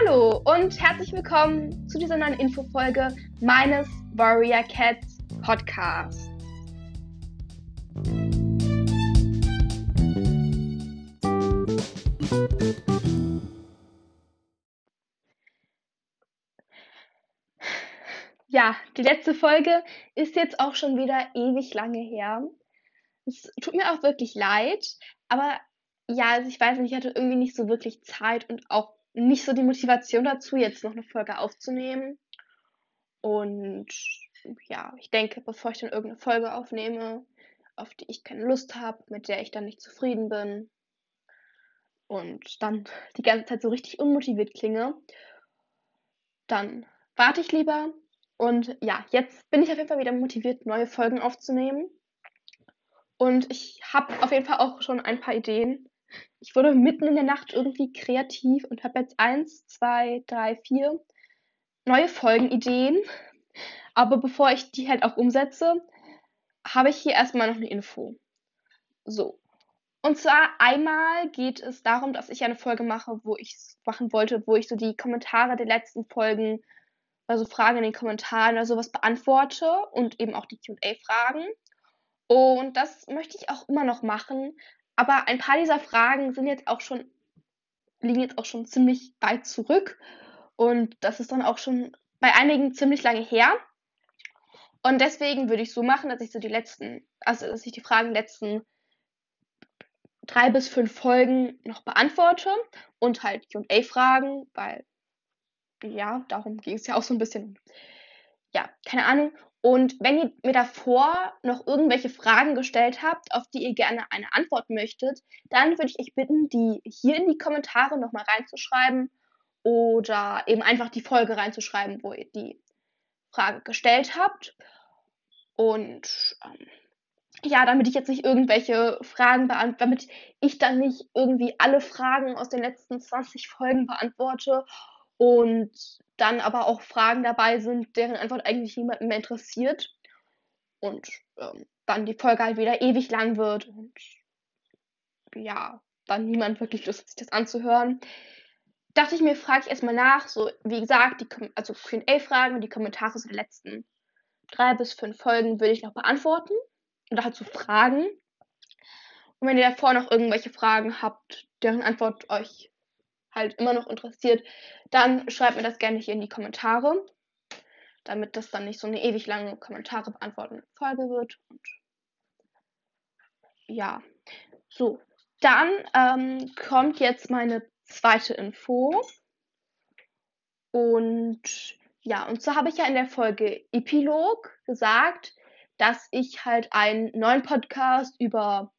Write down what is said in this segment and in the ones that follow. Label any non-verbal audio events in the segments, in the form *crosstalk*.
Hallo und herzlich willkommen zu dieser neuen Infofolge meines Warrior Cats Podcasts. Ja, die letzte Folge ist jetzt auch schon wieder ewig lange her. Es tut mir auch wirklich leid, aber ja, also ich weiß nicht, ich hatte irgendwie nicht so wirklich Zeit und auch nicht so die Motivation dazu, jetzt noch eine Folge aufzunehmen. Und ja, ich denke, bevor ich dann irgendeine Folge aufnehme, auf die ich keine Lust habe, mit der ich dann nicht zufrieden bin und dann die ganze Zeit so richtig unmotiviert klinge, dann warte ich lieber und ja, jetzt bin ich auf jeden Fall wieder motiviert, neue Folgen aufzunehmen. Und ich habe auf jeden Fall auch schon ein paar Ideen. Ich wurde mitten in der Nacht irgendwie kreativ und habe jetzt eins, zwei, drei, vier neue Folgenideen. Aber bevor ich die halt auch umsetze, habe ich hier erstmal noch eine Info. So. Und zwar einmal geht es darum, dass ich eine Folge mache, wo ich machen wollte, wo ich so die Kommentare der letzten Folgen also Fragen in den Kommentaren oder sowas beantworte und eben auch die QA-Fragen. Und das möchte ich auch immer noch machen. Aber ein paar dieser Fragen sind jetzt auch schon, liegen jetzt auch schon ziemlich weit zurück. Und das ist dann auch schon bei einigen ziemlich lange her. Und deswegen würde ich so machen, dass ich so die letzten, also dass ich die Fragen letzten drei bis fünf Folgen noch beantworte und halt QA-Fragen, weil ja, darum ging es ja auch so ein bisschen. Ja, keine Ahnung. Und wenn ihr mir davor noch irgendwelche Fragen gestellt habt, auf die ihr gerne eine Antwort möchtet, dann würde ich euch bitten, die hier in die Kommentare nochmal reinzuschreiben oder eben einfach die Folge reinzuschreiben, wo ihr die Frage gestellt habt. Und ähm, ja, damit ich jetzt nicht irgendwelche Fragen beantworte, damit ich dann nicht irgendwie alle Fragen aus den letzten 20 Folgen beantworte und dann aber auch Fragen dabei sind, deren Antwort eigentlich niemanden mehr interessiert und ähm, dann die Folge halt wieder ewig lang wird und ja, dann niemand wirklich Lust hat, sich das anzuhören. Dachte ich mir, frage ich erstmal nach, so wie gesagt, die also QA-Fragen und die Kommentare zu den letzten drei bis fünf Folgen würde ich noch beantworten und dazu Fragen. Und wenn ihr davor noch irgendwelche Fragen habt, deren Antwort euch halt immer noch interessiert, dann schreibt mir das gerne hier in die Kommentare, damit das dann nicht so eine ewig lange Kommentare beantwortende Folge wird. Und ja, so. Dann ähm, kommt jetzt meine zweite Info. Und ja, und zwar habe ich ja in der Folge Epilog gesagt, dass ich halt einen neuen Podcast über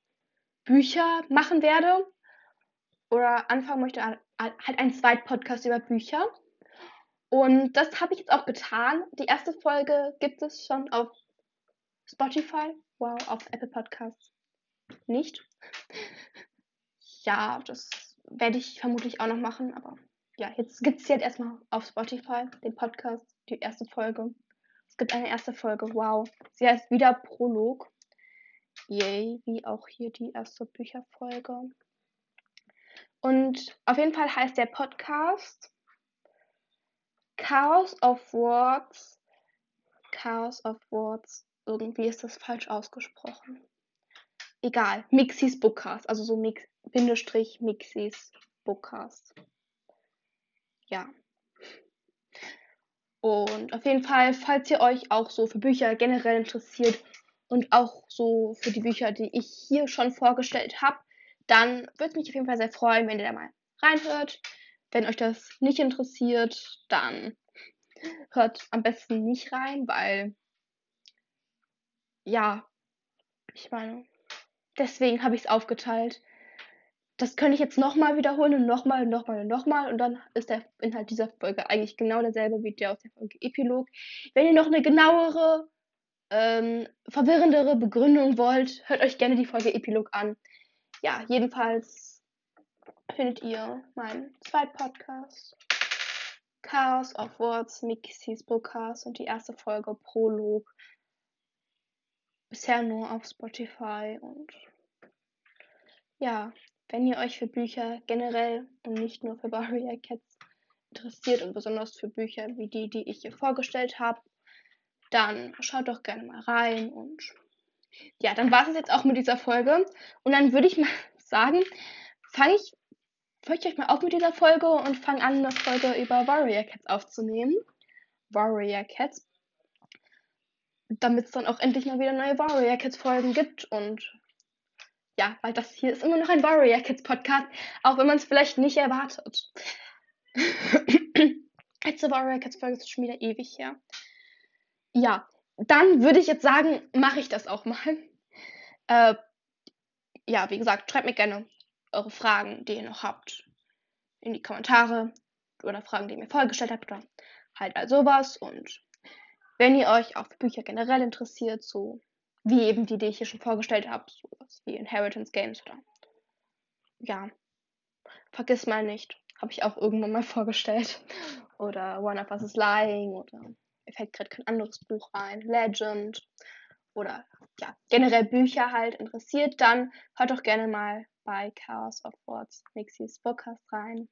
Bücher machen werde. Oder anfangen möchte halt ein Zweitpodcast über Bücher. Und das habe ich jetzt auch getan. Die erste Folge gibt es schon auf Spotify. Wow, auf Apple Podcasts nicht. *laughs* Ja, das werde ich vermutlich auch noch machen. Aber ja, jetzt gibt es jetzt erstmal auf Spotify den Podcast, die erste Folge. Es gibt eine erste Folge. Wow. Sie heißt wieder Prolog. Yay, wie auch hier die erste Bücherfolge. Und auf jeden Fall heißt der Podcast Chaos of Words. Chaos of Words. Irgendwie ist das falsch ausgesprochen. Egal. Mixis Bookcast. Also so Mix, Bindestrich Mixis Bookcast. Ja. Und auf jeden Fall, falls ihr euch auch so für Bücher generell interessiert und auch so für die Bücher, die ich hier schon vorgestellt habe, dann würde mich auf jeden Fall sehr freuen, wenn ihr da mal reinhört. Wenn euch das nicht interessiert, dann hört am besten nicht rein, weil ja, ich meine, deswegen habe ich es aufgeteilt. Das könnte ich jetzt nochmal wiederholen und nochmal und nochmal und nochmal und dann ist der Inhalt dieser Folge eigentlich genau derselbe wie der aus der Folge Epilog. Wenn ihr noch eine genauere, ähm, verwirrendere Begründung wollt, hört euch gerne die Folge Epilog an ja, jedenfalls findet ihr meinen zweiten Podcast. Chaos of Words, Mikis Podcast und die erste Folge Prolog. Bisher nur auf Spotify und ja, wenn ihr euch für Bücher generell und nicht nur für Barrier Cats interessiert und besonders für Bücher wie die, die ich hier vorgestellt habe, dann schaut doch gerne mal rein und ja, dann war es jetzt auch mit dieser Folge und dann würde ich mal *laughs* sagen, fange ich, fange ich euch mal auf mit dieser Folge und fange an, eine Folge über Warrior Cats aufzunehmen. Warrior Cats. Damit es dann auch endlich mal wieder neue Warrior Cats Folgen gibt und ja, weil das hier ist immer noch ein Warrior Kids Podcast, auch wenn man es vielleicht nicht erwartet. *laughs* Letzte Warrior Kids Folge ist schon wieder ewig her. Ja, dann würde ich jetzt sagen, mache ich das auch mal. Äh, ja, wie gesagt, schreibt mir gerne eure Fragen, die ihr noch habt, in die Kommentare oder Fragen, die ihr mir vorgestellt habt oder halt all sowas. Und wenn ihr euch auch für Bücher generell interessiert, so wie eben die, die ich hier schon vorgestellt habe, sowas wie Inheritance Games oder ja, vergiss mal nicht, habe ich auch irgendwann mal *laughs* vorgestellt. Oder One of Us is Lying oder mir fällt gerade kein anderes Buch ein, Legend oder ja, generell Bücher halt interessiert, dann hört doch gerne mal bei Chaos of Words Mixies Podcast rein.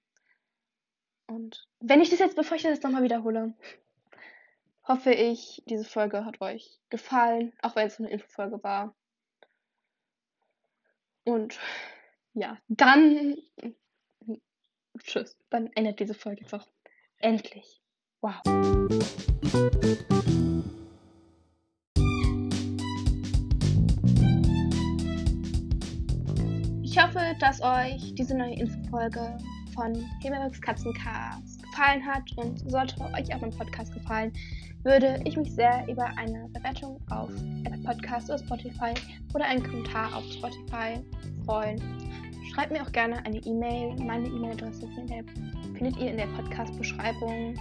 Und wenn ich das jetzt, bevor ich das nochmal wiederhole, hoffe ich, diese Folge hat euch gefallen, auch wenn es eine Infofolge war. Und ja, dann. Tschüss. Dann endet diese Folge jetzt auch endlich. Wow. Ich hoffe, dass euch diese neue Infofolge von Himmelwerks Katzencast gefallen hat und sollte euch auch mein Podcast gefallen, würde ich mich sehr über eine Bewertung auf Apple Podcast oder Spotify oder einen Kommentar auf Spotify freuen. Schreibt mir auch gerne eine E-Mail. Meine E-Mail-Adresse findet ihr in der Podcast-Beschreibung.